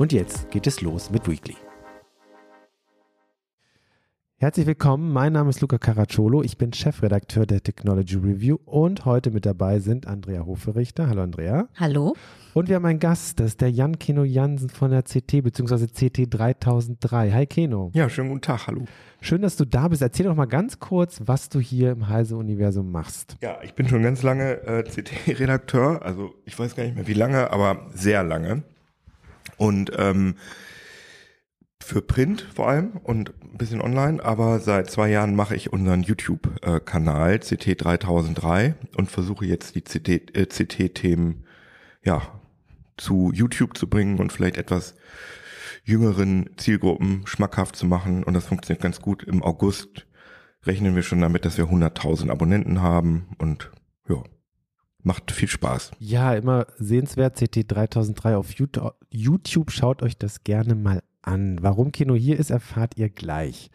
Und jetzt geht es los mit Weekly. Herzlich willkommen, mein Name ist Luca Caracciolo, ich bin Chefredakteur der Technology Review und heute mit dabei sind Andrea Hoferichter. Hallo Andrea. Hallo. Und wir haben einen Gast, das ist der Jan Keno Jansen von der CT bzw. CT 3003. Hi Keno. Ja, schönen guten Tag, hallo. Schön, dass du da bist. Erzähl doch mal ganz kurz, was du hier im Heise-Universum machst. Ja, ich bin schon ganz lange äh, CT-Redakteur, also ich weiß gar nicht mehr wie lange, aber sehr lange. Und ähm, für Print vor allem und ein bisschen online, aber seit zwei Jahren mache ich unseren YouTube-Kanal CT3003 und versuche jetzt die CT-Themen äh, ja, zu YouTube zu bringen und vielleicht etwas jüngeren Zielgruppen schmackhaft zu machen und das funktioniert ganz gut. Im August rechnen wir schon damit, dass wir 100.000 Abonnenten haben und macht viel Spaß. Ja, immer sehenswert, CT3003 auf YouTube. Schaut euch das gerne mal an. Warum Kino hier ist, erfahrt ihr gleich.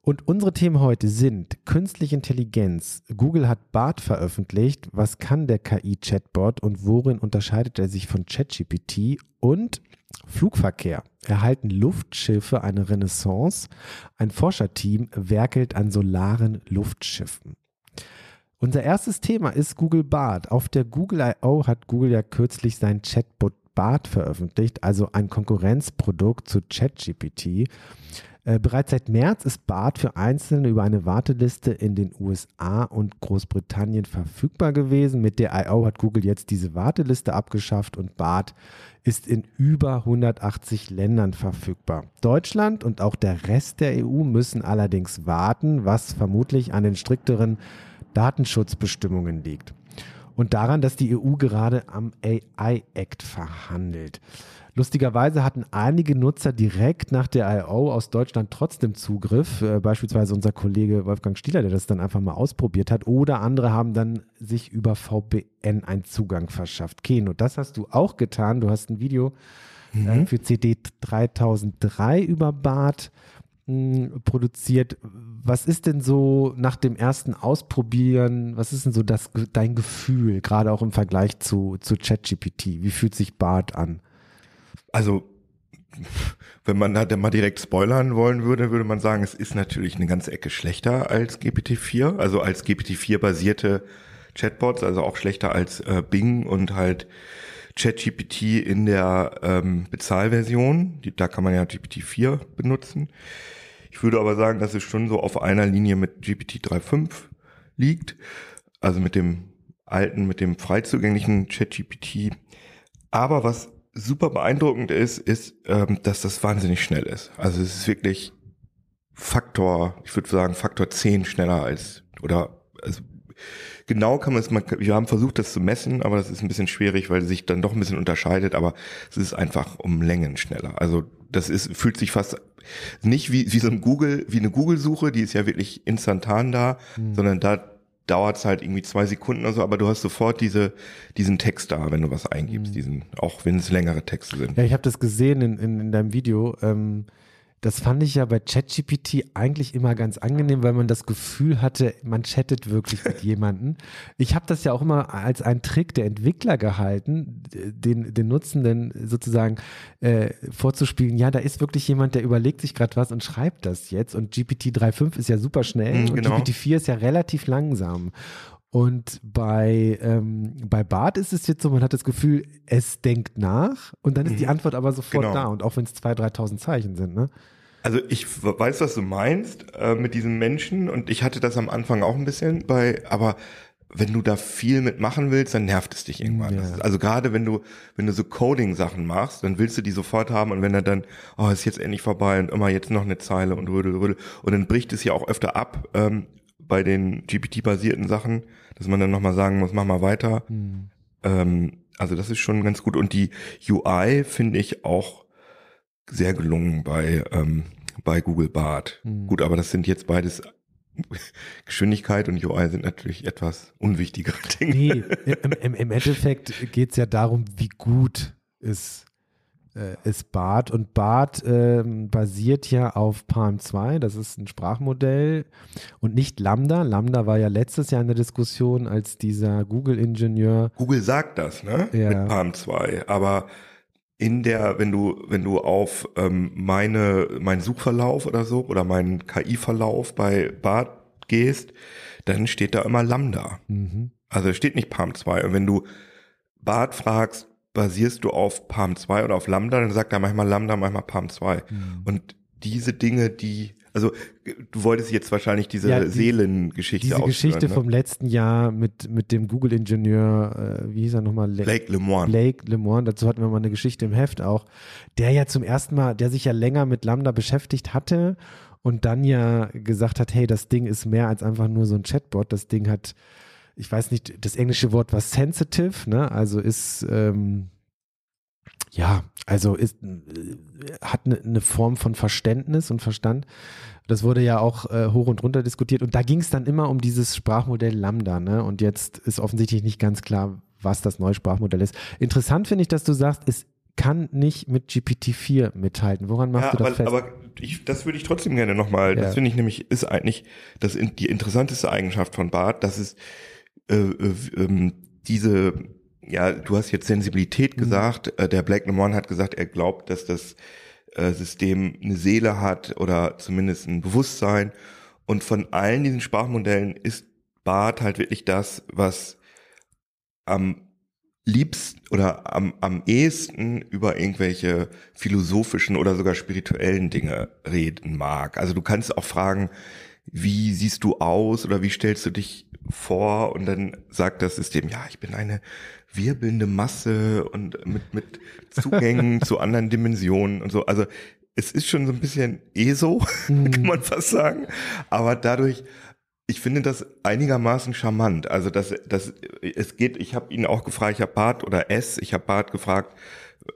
Und unsere Themen heute sind künstliche Intelligenz. Google hat BART veröffentlicht. Was kann der KI-Chatbot und worin unterscheidet er sich von ChatGPT? Und Flugverkehr. Erhalten Luftschiffe eine Renaissance? Ein Forscherteam werkelt an solaren Luftschiffen. Unser erstes Thema ist Google Bart. Auf der Google I.O. hat Google ja kürzlich sein Chatbot Bart veröffentlicht, also ein Konkurrenzprodukt zu ChatGPT. Äh, bereits seit März ist Bart für Einzelne über eine Warteliste in den USA und Großbritannien verfügbar gewesen. Mit der I.O. hat Google jetzt diese Warteliste abgeschafft und Bart ist in über 180 Ländern verfügbar. Deutschland und auch der Rest der EU müssen allerdings warten, was vermutlich an den strikteren Datenschutzbestimmungen liegt. Und daran, dass die EU gerade am AI Act verhandelt. Lustigerweise hatten einige Nutzer direkt nach der I.O. aus Deutschland trotzdem Zugriff, äh, beispielsweise unser Kollege Wolfgang Stieler, der das dann einfach mal ausprobiert hat, oder andere haben dann sich über VPN einen Zugang verschafft. Keno, das hast du auch getan. Du hast ein Video äh, mhm. äh, für CD 3003 über Bart produziert. Was ist denn so nach dem ersten Ausprobieren, was ist denn so das, dein Gefühl, gerade auch im Vergleich zu, zu ChatGPT? Wie fühlt sich Bart an? Also, wenn man da mal direkt spoilern wollen würde, würde man sagen, es ist natürlich eine ganze Ecke schlechter als GPT-4, also als GPT-4 basierte Chatbots, also auch schlechter als äh, Bing und halt ChatGPT in der ähm, Bezahlversion. Die, da kann man ja GPT-4 benutzen. Ich würde aber sagen, dass es schon so auf einer Linie mit GPT 3.5 liegt, also mit dem alten, mit dem frei zugänglichen ChatGPT. Aber was super beeindruckend ist, ist, ähm, dass das wahnsinnig schnell ist. Also es ist wirklich Faktor, ich würde sagen Faktor 10 schneller als, oder also genau kann man es, wir haben versucht, das zu messen, aber das ist ein bisschen schwierig, weil es sich dann doch ein bisschen unterscheidet, aber es ist einfach um Längen schneller. Also das ist, fühlt sich fast nicht wie, wie so ein Google, wie eine Google-Suche, die ist ja wirklich instantan da, mhm. sondern da dauert es halt irgendwie zwei Sekunden oder so, aber du hast sofort diese, diesen Text da, wenn du was eingibst, mhm. diesen, auch wenn es längere Texte sind. Ja, ich habe das gesehen in, in, in deinem Video. Ähm, das fand ich ja bei ChatGPT eigentlich immer ganz angenehm, weil man das Gefühl hatte, man chattet wirklich mit jemandem. Ich habe das ja auch immer als einen Trick der Entwickler gehalten, den, den Nutzenden sozusagen äh, vorzuspielen, ja, da ist wirklich jemand, der überlegt sich gerade was und schreibt das jetzt. Und GPT 3.5 ist ja super schnell mhm, genau. und GPT 4 ist ja relativ langsam. Und bei, ähm, bei Bart ist es jetzt so, man hat das Gefühl, es denkt nach und dann ist mhm. die Antwort aber sofort genau. da. Und auch wenn es 2.000, 3.000 Zeichen sind, ne? Also ich weiß, was du meinst äh, mit diesem Menschen und ich hatte das am Anfang auch ein bisschen bei, aber wenn du da viel mitmachen willst, dann nervt es dich irgendwann. Ja. Ist, also gerade wenn du, wenn du so Coding-Sachen machst, dann willst du die sofort haben und wenn er dann, oh, ist jetzt endlich vorbei und immer jetzt noch eine Zeile und rödel, rödel. Und dann bricht es ja auch öfter ab ähm, bei den GPT-basierten Sachen, dass man dann nochmal sagen muss, mach mal weiter. Mhm. Ähm, also das ist schon ganz gut. Und die UI finde ich auch sehr gelungen bei, ähm, bei Google Bart. Mhm. Gut, aber das sind jetzt beides Geschwindigkeit und UI sind natürlich etwas unwichtigere Dinge. Nee, im, im, im Endeffekt geht es ja darum, wie gut ist, äh, ist BART. Und BART äh, basiert ja auf Palm 2, das ist ein Sprachmodell und nicht Lambda. Lambda war ja letztes Jahr in der Diskussion, als dieser Google-Ingenieur. Google sagt das, ne? Ja. Mit Palm 2, aber in der, wenn du, wenn du auf ähm, meine, meinen Suchverlauf oder so oder meinen KI-Verlauf bei BART gehst, dann steht da immer Lambda. Mhm. Also steht nicht Palm 2. Und wenn du BART fragst, basierst du auf Palm 2 oder auf Lambda, dann sagt er manchmal Lambda, manchmal Palm 2. Mhm. Und diese Dinge, die also du wolltest jetzt wahrscheinlich diese ja, die, Seelengeschichte Diese Geschichte ne? vom letzten Jahr mit, mit dem Google-Ingenieur, äh, wie hieß er nochmal? Blake Lemoine. Blake Lemoine, dazu hatten wir mal eine Geschichte im Heft auch, der ja zum ersten Mal, der sich ja länger mit Lambda beschäftigt hatte und dann ja gesagt hat, hey, das Ding ist mehr als einfach nur so ein Chatbot, das Ding hat, ich weiß nicht, das englische Wort war sensitive, ne? also ist... Ähm, ja, also ist, äh, hat eine, eine Form von Verständnis und Verstand. Das wurde ja auch äh, hoch und runter diskutiert. Und da ging es dann immer um dieses Sprachmodell Lambda. Ne? Und jetzt ist offensichtlich nicht ganz klar, was das neue Sprachmodell ist. Interessant finde ich, dass du sagst, es kann nicht mit GPT-4 mithalten. Woran machst ja, du das aber, fest? Aber ich, das würde ich trotzdem gerne nochmal, ja. das finde ich nämlich, ist eigentlich das, die interessanteste Eigenschaft von Bart, dass es äh, äh, ähm, diese ja, du hast jetzt Sensibilität mhm. gesagt. Mhm. Der Black Lemon hat gesagt, er glaubt, dass das äh, System eine Seele hat oder zumindest ein Bewusstsein. Und von allen diesen Sprachmodellen ist Bart halt wirklich das, was am liebsten oder am, am ehesten über irgendwelche philosophischen oder sogar spirituellen Dinge reden mag. Also du kannst auch fragen, wie siehst du aus oder wie stellst du dich vor? Und dann sagt das System, ja, ich bin eine wirbelnde Masse und mit, mit Zugängen zu anderen Dimensionen und so. Also es ist schon so ein bisschen ESO, mhm. kann man fast sagen. Aber dadurch, ich finde das einigermaßen charmant. Also das, das, es geht, ich habe ihn auch gefragt, ich habe Bart oder S, ich habe Bart gefragt,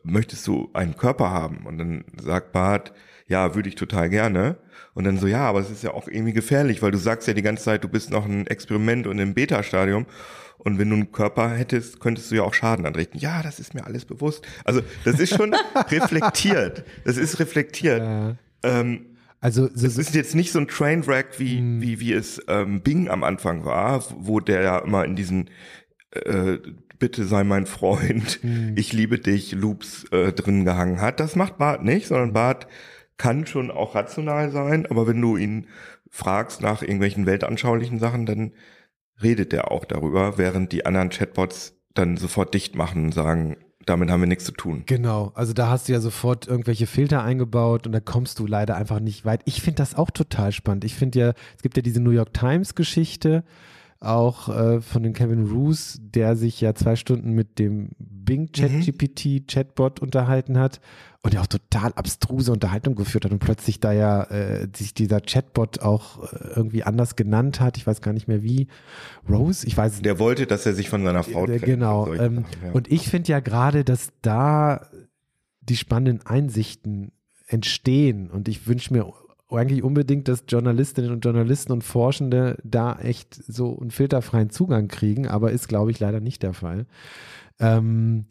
möchtest du einen Körper haben? Und dann sagt Bart, ja, würde ich total gerne. Und dann so, ja, aber es ist ja auch irgendwie gefährlich, weil du sagst ja die ganze Zeit, du bist noch ein Experiment und im Beta-Stadium. Und wenn du einen Körper hättest, könntest du ja auch Schaden anrichten. Ja, das ist mir alles bewusst. Also das ist schon reflektiert. Das ist reflektiert. Ja. Ähm, also es ist jetzt nicht so ein Trainwreck, wie, hm. wie, wie es ähm, Bing am Anfang war, wo der ja immer in diesen äh, bitte sei mein Freund, hm. ich liebe dich, Loops äh, drin gehangen hat. Das macht Bart nicht, sondern Bart kann schon auch rational sein, aber wenn du ihn fragst nach irgendwelchen weltanschaulichen Sachen, dann redet er auch darüber, während die anderen Chatbots dann sofort dicht machen und sagen, damit haben wir nichts zu tun. Genau, also da hast du ja sofort irgendwelche Filter eingebaut und da kommst du leider einfach nicht weit. Ich finde das auch total spannend. Ich finde ja, es gibt ja diese New York Times Geschichte, auch äh, von den Kevin Roos, der sich ja zwei Stunden mit dem Bing ChatGPT mhm. Chatbot unterhalten hat und der auch total abstruse Unterhaltung geführt hat und plötzlich da ja äh, sich dieser Chatbot auch äh, irgendwie anders genannt hat. Ich weiß gar nicht mehr wie. Rose, ich weiß Der wollte, dass er sich von seiner Frau trennt. Genau. Ähm, ja. Und ich finde ja gerade, dass da die spannenden Einsichten entstehen und ich wünsche mir eigentlich unbedingt, dass Journalistinnen und Journalisten und Forschende da echt so einen filterfreien Zugang kriegen, aber ist, glaube ich, leider nicht der Fall. Ähm,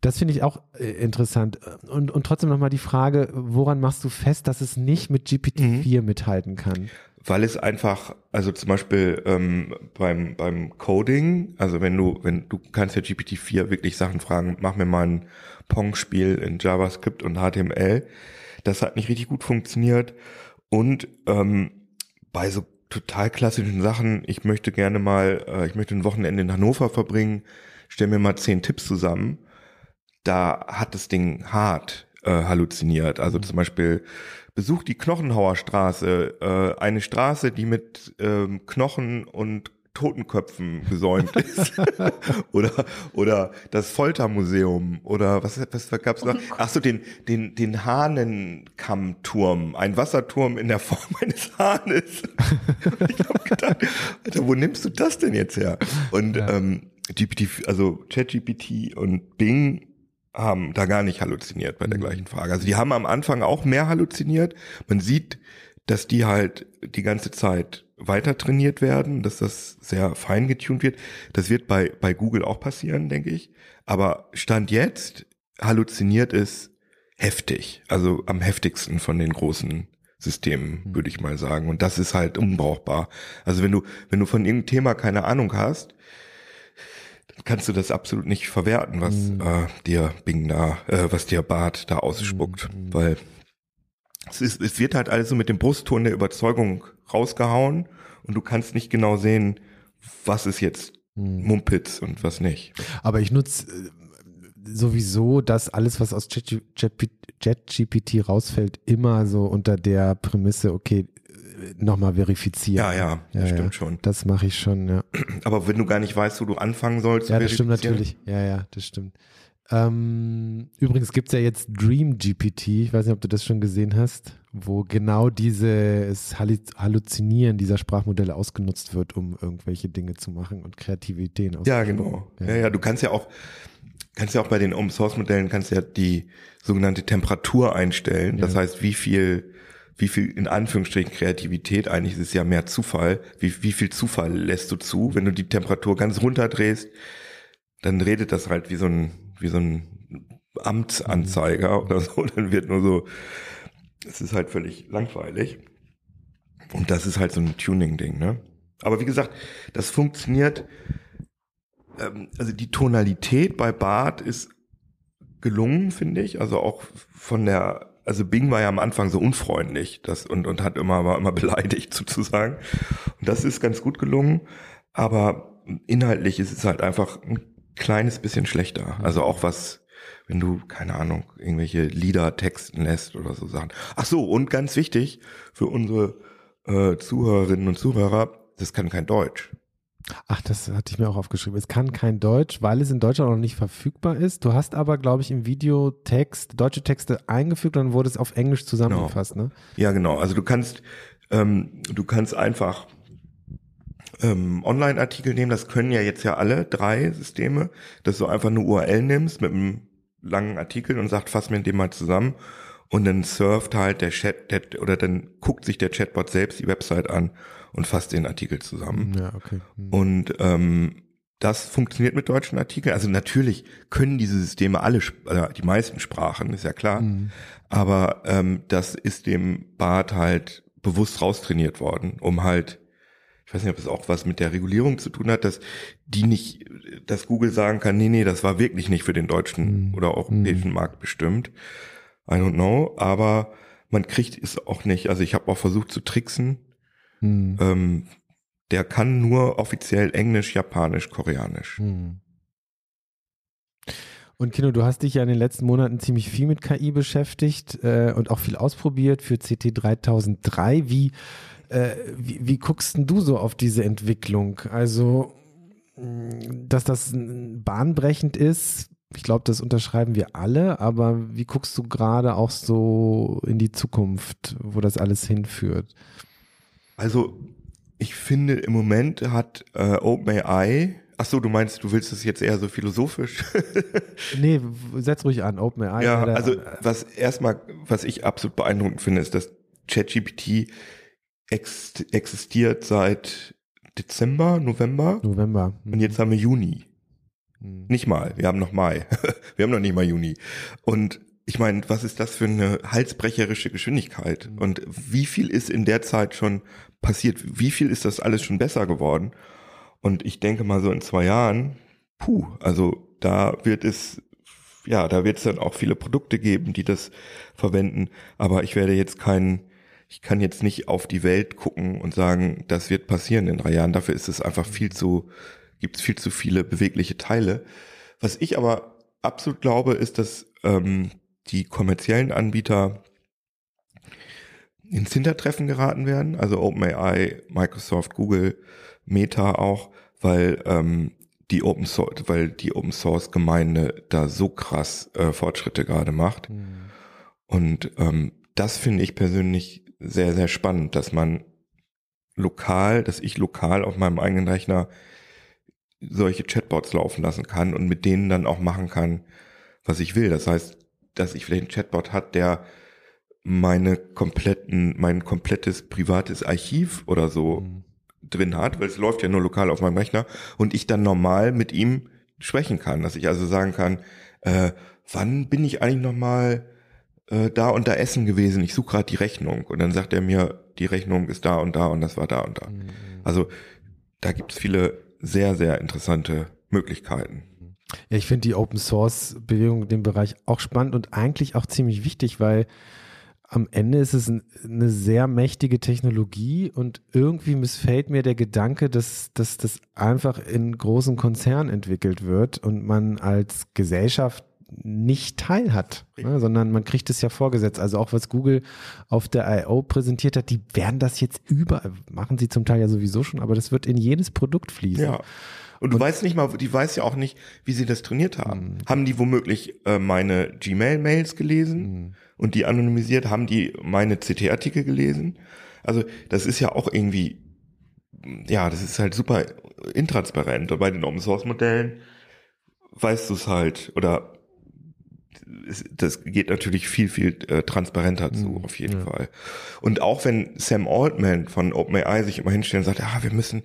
das finde ich auch äh, interessant. Und, und trotzdem nochmal die Frage, woran machst du fest, dass es nicht mit GPT-4 mhm. mithalten kann? Weil es einfach, also zum Beispiel ähm, beim, beim Coding, also wenn du, wenn du kannst ja GPT-4 wirklich Sachen fragen, mach mir mal ein Pong-Spiel in JavaScript und HTML. Das hat nicht richtig gut funktioniert. Und ähm, bei so total klassischen Sachen, ich möchte gerne mal, äh, ich möchte ein Wochenende in Hannover verbringen, stell mir mal zehn Tipps zusammen. Da hat das Ding hart äh, halluziniert. Also zum Beispiel besucht die Knochenhauerstraße, äh, eine Straße, die mit ähm, Knochen und Totenköpfen gesäumt ist. oder, oder das Foltermuseum oder was, was gab's noch? Ach so, den, den, den Hahnenkammturm, ein Wasserturm in der Form eines Hahnes. ich hab gedacht, Alter, wo nimmst du das denn jetzt her? Und ja. ähm, GPT, also ChatGPT und Bing haben da gar nicht halluziniert bei der mhm. gleichen Frage. Also die haben am Anfang auch mehr halluziniert. Man sieht, dass die halt die ganze Zeit weiter trainiert werden, dass das sehr fein getuned wird. Das wird bei, bei Google auch passieren, denke ich. Aber Stand jetzt halluziniert es heftig. Also am heftigsten von den großen Systemen, mhm. würde ich mal sagen. Und das ist halt unbrauchbar. Also wenn du, wenn du von irgendeinem Thema keine Ahnung hast, dann kannst du das absolut nicht verwerten, was mhm. äh, dir Bing da, äh, was dir Bart da ausspuckt. Mhm. Weil es, ist, es wird halt alles so mit dem Brustton der Überzeugung rausgehauen und du kannst nicht genau sehen, was ist jetzt hm. Mumpitz und was nicht. Aber ich nutze äh, sowieso das alles, was aus ChatGPT rausfällt, immer so unter der Prämisse, okay, äh, nochmal verifizieren. Ja, ja, das ja, stimmt ja. schon. Das mache ich schon, ja. Aber wenn du gar nicht weißt, wo du anfangen sollst. Ja, das stimmt natürlich. Ja, ja, das stimmt. Ähm, übrigens gibt es ja jetzt Dream GPT, ich weiß nicht, ob du das schon gesehen hast, wo genau dieses Halluzinieren dieser Sprachmodelle ausgenutzt wird, um irgendwelche Dinge zu machen und Kreativität Ja, genau. Ja. ja, ja, du kannst ja auch, kannst ja auch bei den Open Source Modellen kannst ja die sogenannte Temperatur einstellen. Ja. Das heißt, wie viel, wie viel in Anführungsstrichen Kreativität, eigentlich ist es ja mehr Zufall, wie, wie viel Zufall lässt du zu, wenn du die Temperatur ganz runterdrehst, dann redet das halt wie so ein wie so ein Amtsanzeiger oder so, dann wird nur so, es ist halt völlig langweilig. Und das ist halt so ein Tuning-Ding, ne? Aber wie gesagt, das funktioniert, ähm, also die Tonalität bei Bart ist gelungen, finde ich. Also auch von der, also Bing war ja am Anfang so unfreundlich das, und, und hat immer, war immer beleidigt sozusagen. Und das ist ganz gut gelungen. Aber inhaltlich ist es halt einfach ein kleines bisschen schlechter. Mhm. Also auch was, wenn du, keine Ahnung, irgendwelche Lieder texten lässt oder so Sachen. Ach so, und ganz wichtig für unsere äh, Zuhörerinnen und Zuhörer, das kann kein Deutsch. Ach, das hatte ich mir auch aufgeschrieben. Es kann kein Deutsch, weil es in Deutschland noch nicht verfügbar ist. Du hast aber, glaube ich, im Video Text, deutsche Texte eingefügt und dann wurde es auf Englisch zusammengefasst, genau. ne? Ja, genau. Also du kannst, ähm, du kannst einfach ähm, Online-Artikel nehmen, das können ja jetzt ja alle drei Systeme, dass du einfach eine URL nimmst mit einem langen Artikel und sagt, fass mir den mal zusammen und dann surft halt der Chat der, oder dann guckt sich der Chatbot selbst die Website an und fasst den Artikel zusammen. Ja, okay. Mhm. Und ähm, das funktioniert mit deutschen Artikeln. Also natürlich können diese Systeme alle, also die meisten Sprachen, ist ja klar. Mhm. Aber ähm, das ist dem Bart halt bewusst raustrainiert worden, um halt ich weiß nicht, ob es auch was mit der Regulierung zu tun hat, dass die nicht, dass Google sagen kann, nee, nee, das war wirklich nicht für den deutschen mhm. oder europäischen mhm. Markt bestimmt. I don't know, aber man kriegt es auch nicht. Also ich habe auch versucht zu tricksen. Mhm. Ähm, der kann nur offiziell Englisch, Japanisch, Koreanisch. Mhm. Und Kino, du hast dich ja in den letzten Monaten ziemlich viel mit KI beschäftigt äh, und auch viel ausprobiert für CT 3003. Wie äh, wie, wie guckst denn du so auf diese Entwicklung? Also, dass das bahnbrechend ist, ich glaube, das unterschreiben wir alle, aber wie guckst du gerade auch so in die Zukunft, wo das alles hinführt? Also, ich finde, im Moment hat äh, OpenAI Ach so, du meinst, du willst es jetzt eher so philosophisch? nee, setz ruhig an, OpenAI. Ja, also was erstmal, was ich absolut beeindruckend finde, ist, dass ChatGPT ex existiert seit Dezember, November. November. Mhm. Und jetzt haben wir Juni. Mhm. Nicht mal, wir haben noch Mai. wir haben noch nicht mal Juni. Und ich meine, was ist das für eine halsbrecherische Geschwindigkeit? Mhm. Und wie viel ist in der Zeit schon passiert? Wie viel ist das alles schon besser geworden? Und ich denke mal so in zwei Jahren, puh, also da wird es, ja, da wird es dann auch viele Produkte geben, die das verwenden. Aber ich werde jetzt keinen ich kann jetzt nicht auf die Welt gucken und sagen, das wird passieren in drei Jahren. Dafür ist es einfach viel zu, gibt es viel zu viele bewegliche Teile. Was ich aber absolut glaube, ist, dass ähm, die kommerziellen Anbieter ins Hintertreffen geraten werden, also OpenAI, Microsoft, Google, Meta auch, weil ähm, die Open Source, weil die Open Source Gemeinde da so krass äh, Fortschritte gerade macht. Mhm. Und ähm, das finde ich persönlich sehr, sehr spannend, dass man lokal, dass ich lokal auf meinem eigenen Rechner solche Chatbots laufen lassen kann und mit denen dann auch machen kann, was ich will. Das heißt, dass ich vielleicht einen Chatbot hat, der meine kompletten, mein komplettes privates Archiv oder so mhm. drin hat, weil es läuft ja nur lokal auf meinem Rechner und ich dann normal mit ihm sprechen kann, dass ich also sagen kann, äh, wann bin ich eigentlich nochmal äh, da und da essen gewesen? Ich suche gerade die Rechnung und dann sagt er mir, die Rechnung ist da und da und das war da und da. Mhm. Also da gibt es viele sehr, sehr interessante Möglichkeiten. Ja, ich finde die Open Source Bewegung in dem Bereich auch spannend und eigentlich auch ziemlich wichtig, weil am Ende ist es eine sehr mächtige Technologie und irgendwie missfällt mir der Gedanke, dass, dass das einfach in großen Konzernen entwickelt wird und man als Gesellschaft nicht teil hat, ne, sondern man kriegt es ja vorgesetzt. Also auch was Google auf der I.O. präsentiert hat, die werden das jetzt überall, machen sie zum Teil ja sowieso schon, aber das wird in jedes Produkt fließen. Ja. Und du und, weißt nicht mal, die weiß ja auch nicht, wie sie das trainiert haben. Mh. Haben die womöglich äh, meine Gmail-Mails gelesen mh. und die anonymisiert? Haben die meine CT-Artikel gelesen? Also das ist ja auch irgendwie, ja, das ist halt super intransparent. Und bei den Open-Source-Modellen weißt du es halt oder das geht natürlich viel, viel äh, transparenter zu, mhm. auf jeden ja. Fall. Und auch wenn Sam Altman von OpenAI sich immer hinstellt und sagt, ah, wir müssen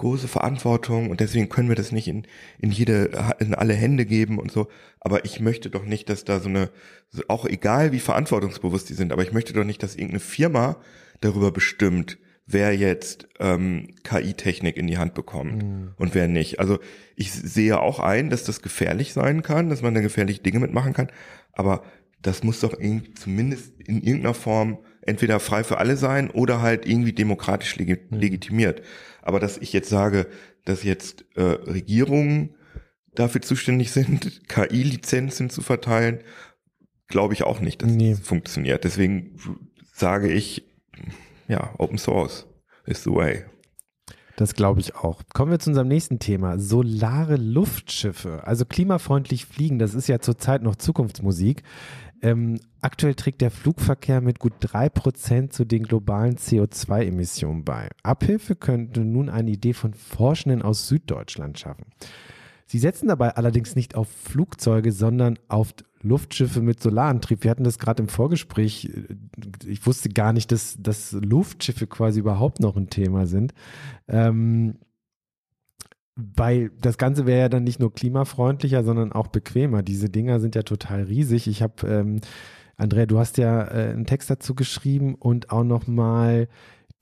große Verantwortung und deswegen können wir das nicht in, in jede, in alle Hände geben und so. Aber ich möchte doch nicht, dass da so eine, auch egal wie verantwortungsbewusst die sind, aber ich möchte doch nicht, dass irgendeine Firma darüber bestimmt, wer jetzt ähm, KI-Technik in die Hand bekommt mhm. und wer nicht. Also ich sehe auch ein, dass das gefährlich sein kann, dass man da gefährliche Dinge mitmachen kann, aber das muss doch in, zumindest in irgendeiner Form entweder frei für alle sein oder halt irgendwie demokratisch leg mhm. legitimiert. Aber dass ich jetzt sage, dass jetzt äh, Regierungen dafür zuständig sind, KI-Lizenzen zu verteilen, glaube ich auch nicht, dass nee. das funktioniert. Deswegen sage ich, ja, Open Source is the way. Das glaube ich auch. Kommen wir zu unserem nächsten Thema. Solare Luftschiffe. Also klimafreundlich fliegen, das ist ja zurzeit noch Zukunftsmusik. Ähm, aktuell trägt der Flugverkehr mit gut drei Prozent zu den globalen CO2-Emissionen bei. Abhilfe könnte nun eine Idee von Forschenden aus Süddeutschland schaffen. Sie setzen dabei allerdings nicht auf Flugzeuge, sondern auf Luftschiffe mit Solarantrieb. Wir hatten das gerade im Vorgespräch. Ich wusste gar nicht, dass, dass Luftschiffe quasi überhaupt noch ein Thema sind. Ähm, weil das Ganze wäre ja dann nicht nur klimafreundlicher, sondern auch bequemer. Diese Dinger sind ja total riesig. Ich habe, ähm, Andrea, du hast ja äh, einen Text dazu geschrieben und auch noch mal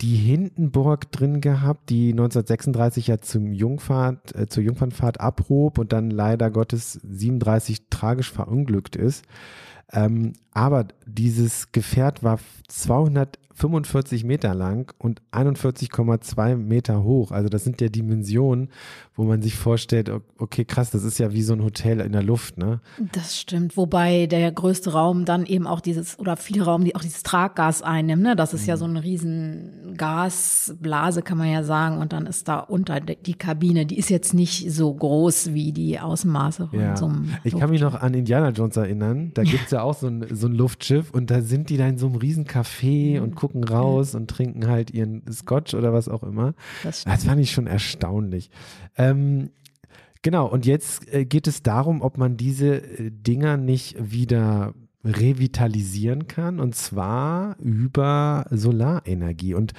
die Hindenburg drin gehabt, die 1936 ja zum Jungfahrt, äh, zur Jungfernfahrt abhob und dann leider Gottes 37 tragisch verunglückt ist. Ähm, aber dieses Gefährt war 200 45 Meter lang und 41,2 Meter hoch. Also das sind ja Dimensionen, wo man sich vorstellt, okay, krass, das ist ja wie so ein Hotel in der Luft, ne? Das stimmt. Wobei der größte Raum dann eben auch dieses, oder viele Raum, die auch dieses Traggas einnimmt, ne? Das ist mhm. ja so eine riesen Gasblase, kann man ja sagen. Und dann ist da unter die Kabine, die ist jetzt nicht so groß wie die Außenmaße von ja. so einem Ich kann mich noch an Indiana Jones erinnern. Da gibt's ja auch so ein, so ein Luftschiff und da sind die da in so einem riesen Café mhm. und gucken gucken raus und trinken halt ihren Scotch oder was auch immer. Das, das fand ich schon erstaunlich. Ähm, genau, und jetzt äh, geht es darum, ob man diese äh, Dinger nicht wieder revitalisieren kann und zwar über Solarenergie. Und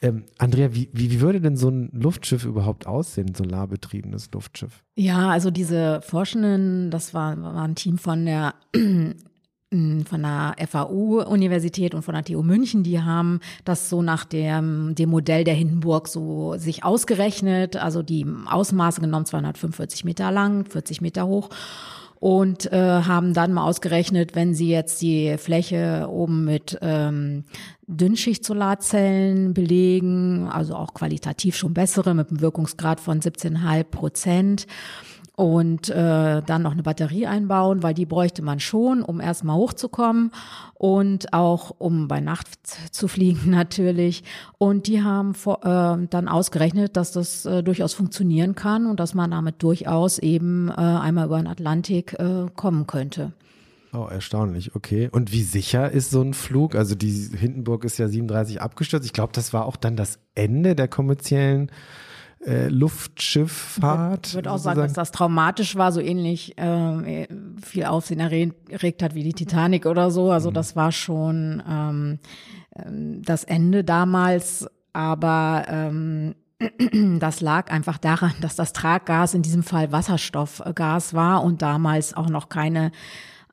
ähm, Andrea, wie, wie, wie, würde denn so ein Luftschiff überhaupt aussehen, ein solarbetriebenes Luftschiff? Ja, also diese Forschenden, das war, war ein Team von der von der FAU-Universität und von der TU München, die haben das so nach dem, dem Modell der Hindenburg so sich ausgerechnet, also die Ausmaße genommen, 245 Meter lang, 40 Meter hoch. Und äh, haben dann mal ausgerechnet, wenn sie jetzt die Fläche oben mit ähm, Dünnschicht-Solarzellen belegen, also auch qualitativ schon bessere mit einem Wirkungsgrad von 17,5 Prozent, und äh, dann noch eine Batterie einbauen, weil die bräuchte man schon, um erstmal hochzukommen und auch um bei Nacht zu fliegen natürlich. Und die haben vor, äh, dann ausgerechnet, dass das äh, durchaus funktionieren kann und dass man damit durchaus eben äh, einmal über den Atlantik äh, kommen könnte. Oh, erstaunlich, okay. Und wie sicher ist so ein Flug? Also die Hindenburg ist ja 37 abgestürzt. Ich glaube, das war auch dann das Ende der kommerziellen äh, Luftschifffahrt. Ich würde auch sagen, dass das traumatisch war, so ähnlich äh, viel Aufsehen erregt hat wie die Titanic oder so. Also mhm. das war schon ähm, ähm, das Ende damals, aber ähm, das lag einfach daran, dass das Traggas in diesem Fall Wasserstoffgas war und damals auch noch keine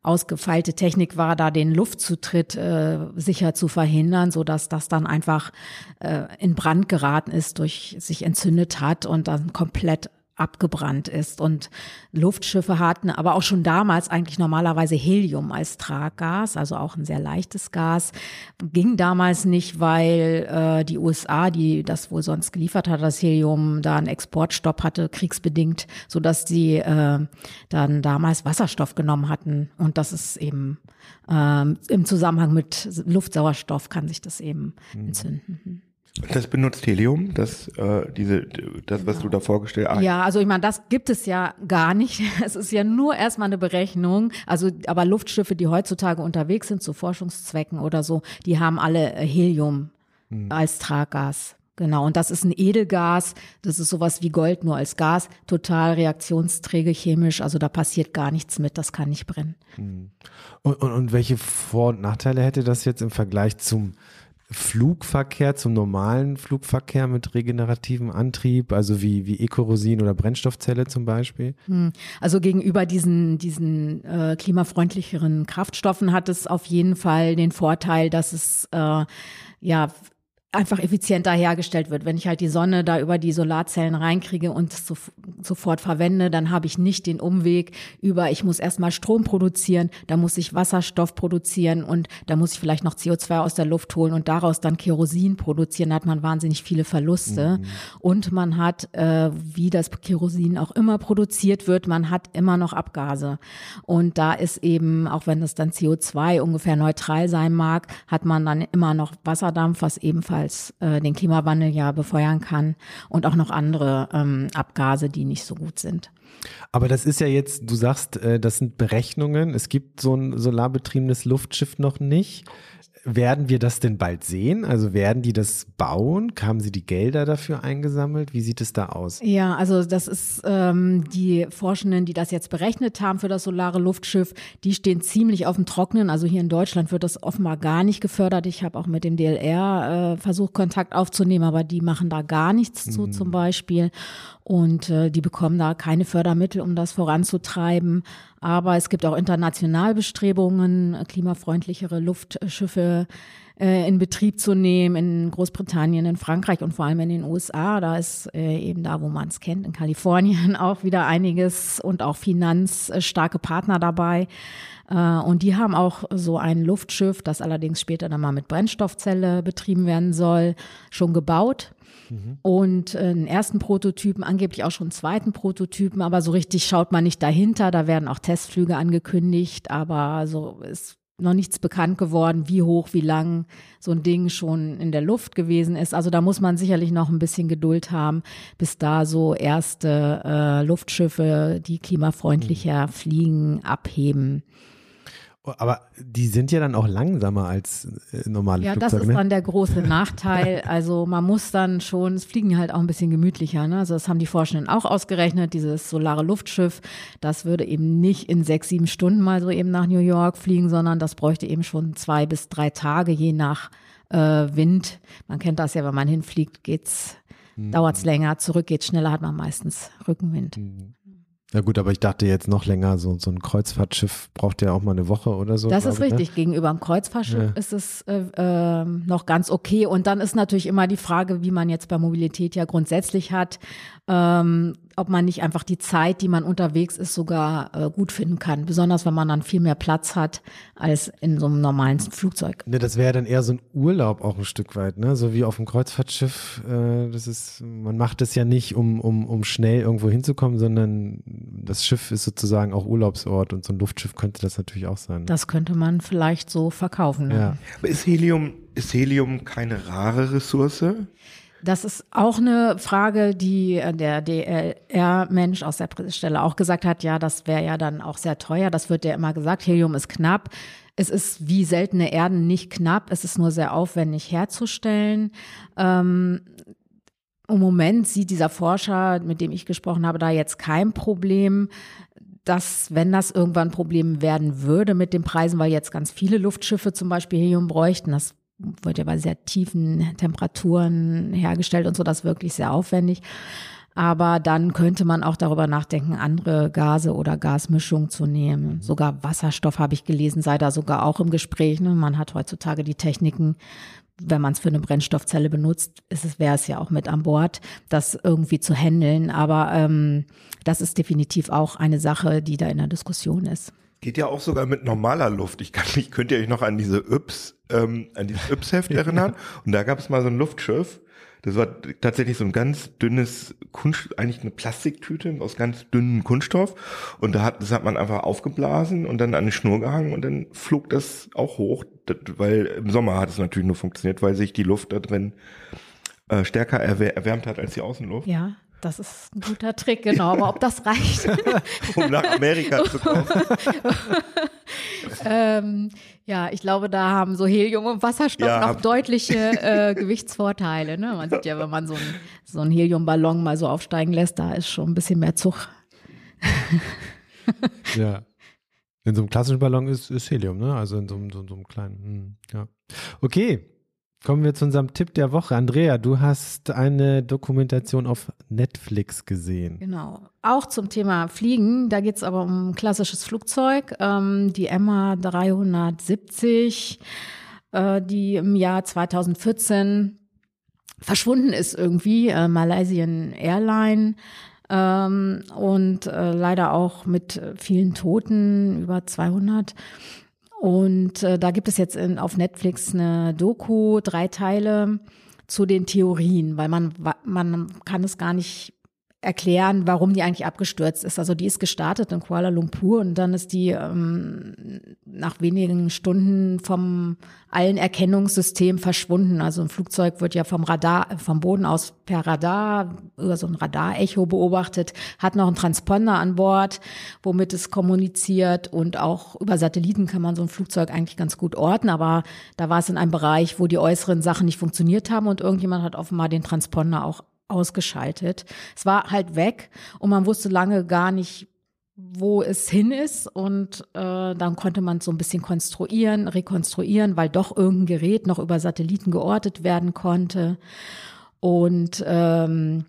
ausgefeilte Technik war, da den Luftzutritt äh, sicher zu verhindern, so dass das dann einfach äh, in Brand geraten ist, durch sich entzündet hat und dann komplett abgebrannt ist. Und Luftschiffe hatten aber auch schon damals eigentlich normalerweise Helium als Traggas, also auch ein sehr leichtes Gas. Ging damals nicht, weil äh, die USA, die das wohl sonst geliefert hat, das Helium, da einen Exportstopp hatte, kriegsbedingt, so dass sie äh, dann damals Wasserstoff genommen hatten. Und das ist eben ähm, im Zusammenhang mit Luftsauerstoff kann sich das eben mhm. entzünden. Das benutzt Helium, das, äh, diese, das, was du da vorgestellt hast. Ja, also ich meine, das gibt es ja gar nicht. Es ist ja nur erstmal eine Berechnung. Also, aber Luftschiffe, die heutzutage unterwegs sind zu Forschungszwecken oder so, die haben alle äh, Helium hm. als Traggas. Genau, und das ist ein Edelgas, das ist sowas wie Gold nur als Gas, total reaktionsträge chemisch, also da passiert gar nichts mit, das kann nicht brennen. Hm. Und, und, und welche Vor- und Nachteile hätte das jetzt im Vergleich zum Flugverkehr zum normalen Flugverkehr mit regenerativem Antrieb, also wie, wie Ekorosin oder Brennstoffzelle zum Beispiel? Hm. Also gegenüber diesen, diesen äh, klimafreundlicheren Kraftstoffen hat es auf jeden Fall den Vorteil, dass es äh, ja einfach effizienter hergestellt wird. Wenn ich halt die Sonne da über die Solarzellen reinkriege und so, sofort verwende, dann habe ich nicht den Umweg über, ich muss erstmal Strom produzieren, da muss ich Wasserstoff produzieren und da muss ich vielleicht noch CO2 aus der Luft holen und daraus dann Kerosin produzieren. Da hat man wahnsinnig viele Verluste. Mhm. Und man hat, äh, wie das Kerosin auch immer produziert wird, man hat immer noch Abgase. Und da ist eben, auch wenn das dann CO2 ungefähr neutral sein mag, hat man dann immer noch Wasserdampf, was ebenfalls ebenfalls äh, den Klimawandel ja befeuern kann und auch noch andere ähm, Abgase, die nicht so gut sind. Aber das ist ja jetzt, du sagst, äh, das sind Berechnungen. Es gibt so ein solarbetriebenes Luftschiff noch nicht. Werden wir das denn bald sehen? Also werden die das bauen? Haben sie die Gelder dafür eingesammelt? Wie sieht es da aus? Ja, also das ist ähm, die Forschenden, die das jetzt berechnet haben für das solare Luftschiff, die stehen ziemlich auf dem Trocknen. Also hier in Deutschland wird das offenbar gar nicht gefördert. Ich habe auch mit dem DLR äh, versucht, Kontakt aufzunehmen, aber die machen da gar nichts zu mhm. zum Beispiel. Und äh, die bekommen da keine Fördermittel, um das voranzutreiben. Aber es gibt auch international Bestrebungen, klimafreundlichere Luftschiffe äh, in Betrieb zu nehmen in Großbritannien, in Frankreich und vor allem in den USA. Da ist äh, eben da, wo man es kennt, in Kalifornien auch wieder einiges und auch finanzstarke Partner dabei. Äh, und die haben auch so ein Luftschiff, das allerdings später dann mal mit Brennstoffzelle betrieben werden soll, schon gebaut. Mhm. Und äh, einen ersten Prototypen, angeblich auch schon einen zweiten Prototypen, aber so richtig schaut man nicht dahinter. Da werden auch Testflüge angekündigt, aber so ist noch nichts bekannt geworden, wie hoch, wie lang so ein Ding schon in der Luft gewesen ist. Also da muss man sicherlich noch ein bisschen Geduld haben, bis da so erste äh, Luftschiffe, die klimafreundlicher mhm. fliegen, abheben. Aber die sind ja dann auch langsamer als äh, normale ja, Flugzeuge. Ja, das ist ne? dann der große Nachteil. Also man muss dann schon, es fliegen halt auch ein bisschen gemütlicher. Ne? Also das haben die Forschenden auch ausgerechnet, dieses solare Luftschiff, das würde eben nicht in sechs, sieben Stunden mal so eben nach New York fliegen, sondern das bräuchte eben schon zwei bis drei Tage, je nach äh, Wind. Man kennt das ja, wenn man hinfliegt, geht's, mhm. dauert's länger, zurück geht's schneller, hat man meistens Rückenwind. Ja gut, aber ich dachte jetzt noch länger, so, so ein Kreuzfahrtschiff braucht ja auch mal eine Woche oder so. Das ist richtig. Ich, ne? Gegenüber einem Kreuzfahrtschiff ja. ist es äh, äh, noch ganz okay. Und dann ist natürlich immer die Frage, wie man jetzt bei Mobilität ja grundsätzlich hat. Ähm, ob man nicht einfach die Zeit, die man unterwegs ist, sogar äh, gut finden kann. Besonders wenn man dann viel mehr Platz hat als in so einem normalen Flugzeug. Ne, das wäre dann eher so ein Urlaub auch ein Stück weit, ne? So wie auf dem Kreuzfahrtschiff. Äh, das ist, man macht es ja nicht, um, um, um schnell irgendwo hinzukommen, sondern das Schiff ist sozusagen auch Urlaubsort und so ein Luftschiff könnte das natürlich auch sein. Das könnte man vielleicht so verkaufen. Ne? Ja. Aber ist Helium, ist Helium keine rare Ressource? Das ist auch eine Frage, die äh, der DLR-Mensch aus der Stelle auch gesagt hat, ja, das wäre ja dann auch sehr teuer. Das wird ja immer gesagt, Helium ist knapp. Es ist wie seltene Erden nicht knapp, es ist nur sehr aufwendig herzustellen. Ähm, im Moment sieht dieser Forscher, mit dem ich gesprochen habe, da jetzt kein Problem dass, wenn das irgendwann ein Problem werden würde mit den Preisen, weil jetzt ganz viele Luftschiffe zum Beispiel Helium bräuchten, das wird ja bei sehr tiefen Temperaturen hergestellt und so, das ist wirklich sehr aufwendig. Aber dann könnte man auch darüber nachdenken, andere Gase oder Gasmischungen zu nehmen. Sogar Wasserstoff habe ich gelesen, sei da sogar auch im Gespräch. Ne? Man hat heutzutage die Techniken, wenn man es für eine Brennstoffzelle benutzt, wäre es ja auch mit an Bord, das irgendwie zu handeln. Aber ähm, das ist definitiv auch eine Sache, die da in der Diskussion ist. Geht ja auch sogar mit normaler Luft. Ich kann mich, könnt ihr euch noch an diese Yps, ähm, an dieses Yps-Heft erinnern? Und da gab es mal so ein Luftschiff, das war tatsächlich so ein ganz dünnes Kunst, eigentlich eine Plastiktüte aus ganz dünnem Kunststoff. Und da hat, das hat man einfach aufgeblasen und dann an eine Schnur gehangen und dann flog das auch hoch, das, weil im Sommer hat es natürlich nur funktioniert, weil sich die Luft da drin äh, stärker erwärmt hat als die Außenluft. Ja. Das ist ein guter Trick, genau. Aber ob das reicht? um nach Amerika zu kommen. ähm, ja, ich glaube, da haben so Helium und Wasserstoff ja. noch deutliche äh, Gewichtsvorteile. Ne? Man sieht ja, wenn man so, ein, so einen Heliumballon mal so aufsteigen lässt, da ist schon ein bisschen mehr Zug. ja. In so einem klassischen Ballon ist, ist Helium, ne? Also in so, so, so einem kleinen. Hm, ja. Okay, Kommen wir zu unserem Tipp der Woche. Andrea, du hast eine Dokumentation auf Netflix gesehen. Genau. Auch zum Thema Fliegen. Da geht es aber um ein klassisches Flugzeug, ähm, die MH 370, äh, die im Jahr 2014 verschwunden ist irgendwie, äh, Malaysian Airline. Ähm, und äh, leider auch mit vielen Toten, über 200. Und äh, da gibt es jetzt in, auf Netflix eine Doku, drei Teile zu den Theorien, weil man, man kann es gar nicht erklären, warum die eigentlich abgestürzt ist. Also die ist gestartet in Kuala Lumpur und dann ist die ähm, nach wenigen Stunden vom allen Erkennungssystem verschwunden. Also ein Flugzeug wird ja vom Radar, vom Boden aus per Radar über so ein Radarecho beobachtet, hat noch einen Transponder an Bord, womit es kommuniziert und auch über Satelliten kann man so ein Flugzeug eigentlich ganz gut orten, aber da war es in einem Bereich, wo die äußeren Sachen nicht funktioniert haben und irgendjemand hat offenbar den Transponder auch ausgeschaltet. Es war halt weg und man wusste lange gar nicht, wo es hin ist und äh, dann konnte man so ein bisschen konstruieren, rekonstruieren, weil doch irgendein Gerät noch über Satelliten geortet werden konnte. Und ähm,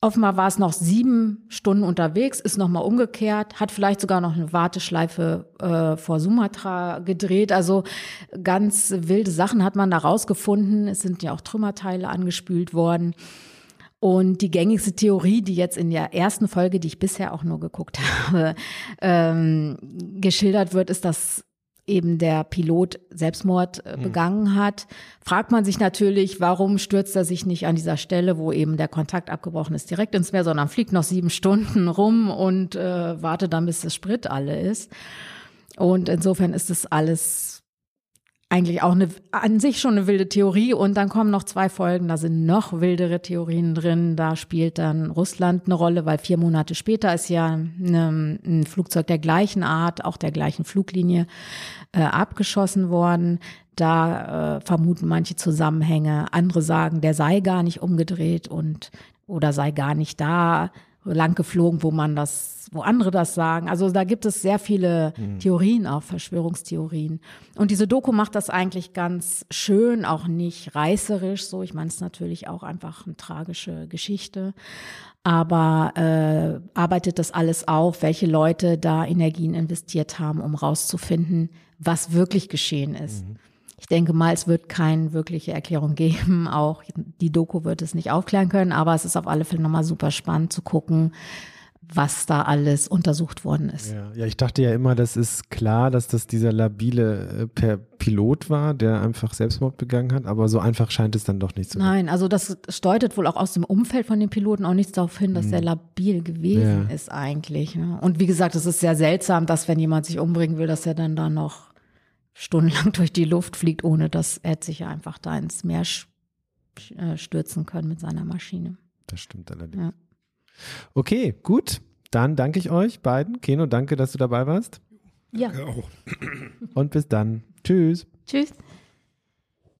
offenbar war es noch sieben Stunden unterwegs, ist nochmal umgekehrt, hat vielleicht sogar noch eine Warteschleife äh, vor Sumatra gedreht. Also ganz wilde Sachen hat man da rausgefunden. Es sind ja auch Trümmerteile angespült worden. Und die gängigste Theorie, die jetzt in der ersten Folge, die ich bisher auch nur geguckt habe, ähm, geschildert wird, ist, dass eben der Pilot Selbstmord äh, mhm. begangen hat, fragt man sich natürlich, warum stürzt er sich nicht an dieser Stelle, wo eben der Kontakt abgebrochen ist, direkt ins Meer, sondern fliegt noch sieben Stunden rum und äh, wartet dann, bis das Sprit alle ist. Und insofern ist das alles eigentlich auch eine, an sich schon eine wilde Theorie. Und dann kommen noch zwei Folgen, da sind noch wildere Theorien drin. Da spielt dann Russland eine Rolle, weil vier Monate später ist ja eine, ein Flugzeug der gleichen Art, auch der gleichen Fluglinie, äh, abgeschossen worden. Da äh, vermuten manche Zusammenhänge. Andere sagen, der sei gar nicht umgedreht und oder sei gar nicht da lang geflogen, wo man das, wo andere das sagen. Also da gibt es sehr viele mhm. Theorien, auch Verschwörungstheorien. Und diese Doku macht das eigentlich ganz schön, auch nicht reißerisch. So, ich meine, es ist natürlich auch einfach eine tragische Geschichte, aber äh, arbeitet das alles auf, welche Leute da Energien investiert haben, um rauszufinden, was wirklich geschehen ist. Mhm. Ich denke mal, es wird keine wirkliche Erklärung geben. Auch die Doku wird es nicht aufklären können, aber es ist auf alle Fälle nochmal super spannend zu gucken, was da alles untersucht worden ist. Ja, ja, ich dachte ja immer, das ist klar, dass das dieser labile äh, per Pilot war, der einfach Selbstmord begangen hat, aber so einfach scheint es dann doch nicht zu sein. Nein, also das deutet wohl auch aus dem Umfeld von den Piloten auch nichts darauf hin, dass der labil gewesen ja. ist eigentlich. Ne? Und wie gesagt, es ist sehr seltsam, dass wenn jemand sich umbringen will, dass er dann da noch stundenlang durch die Luft fliegt, ohne dass er sich einfach da ins Meer äh, stürzen können mit seiner Maschine. Das stimmt allerdings. Ja. Okay, gut. Dann danke ich euch beiden. Keno, danke, dass du dabei warst. Ja. Auch. Und bis dann. Tschüss. Tschüss.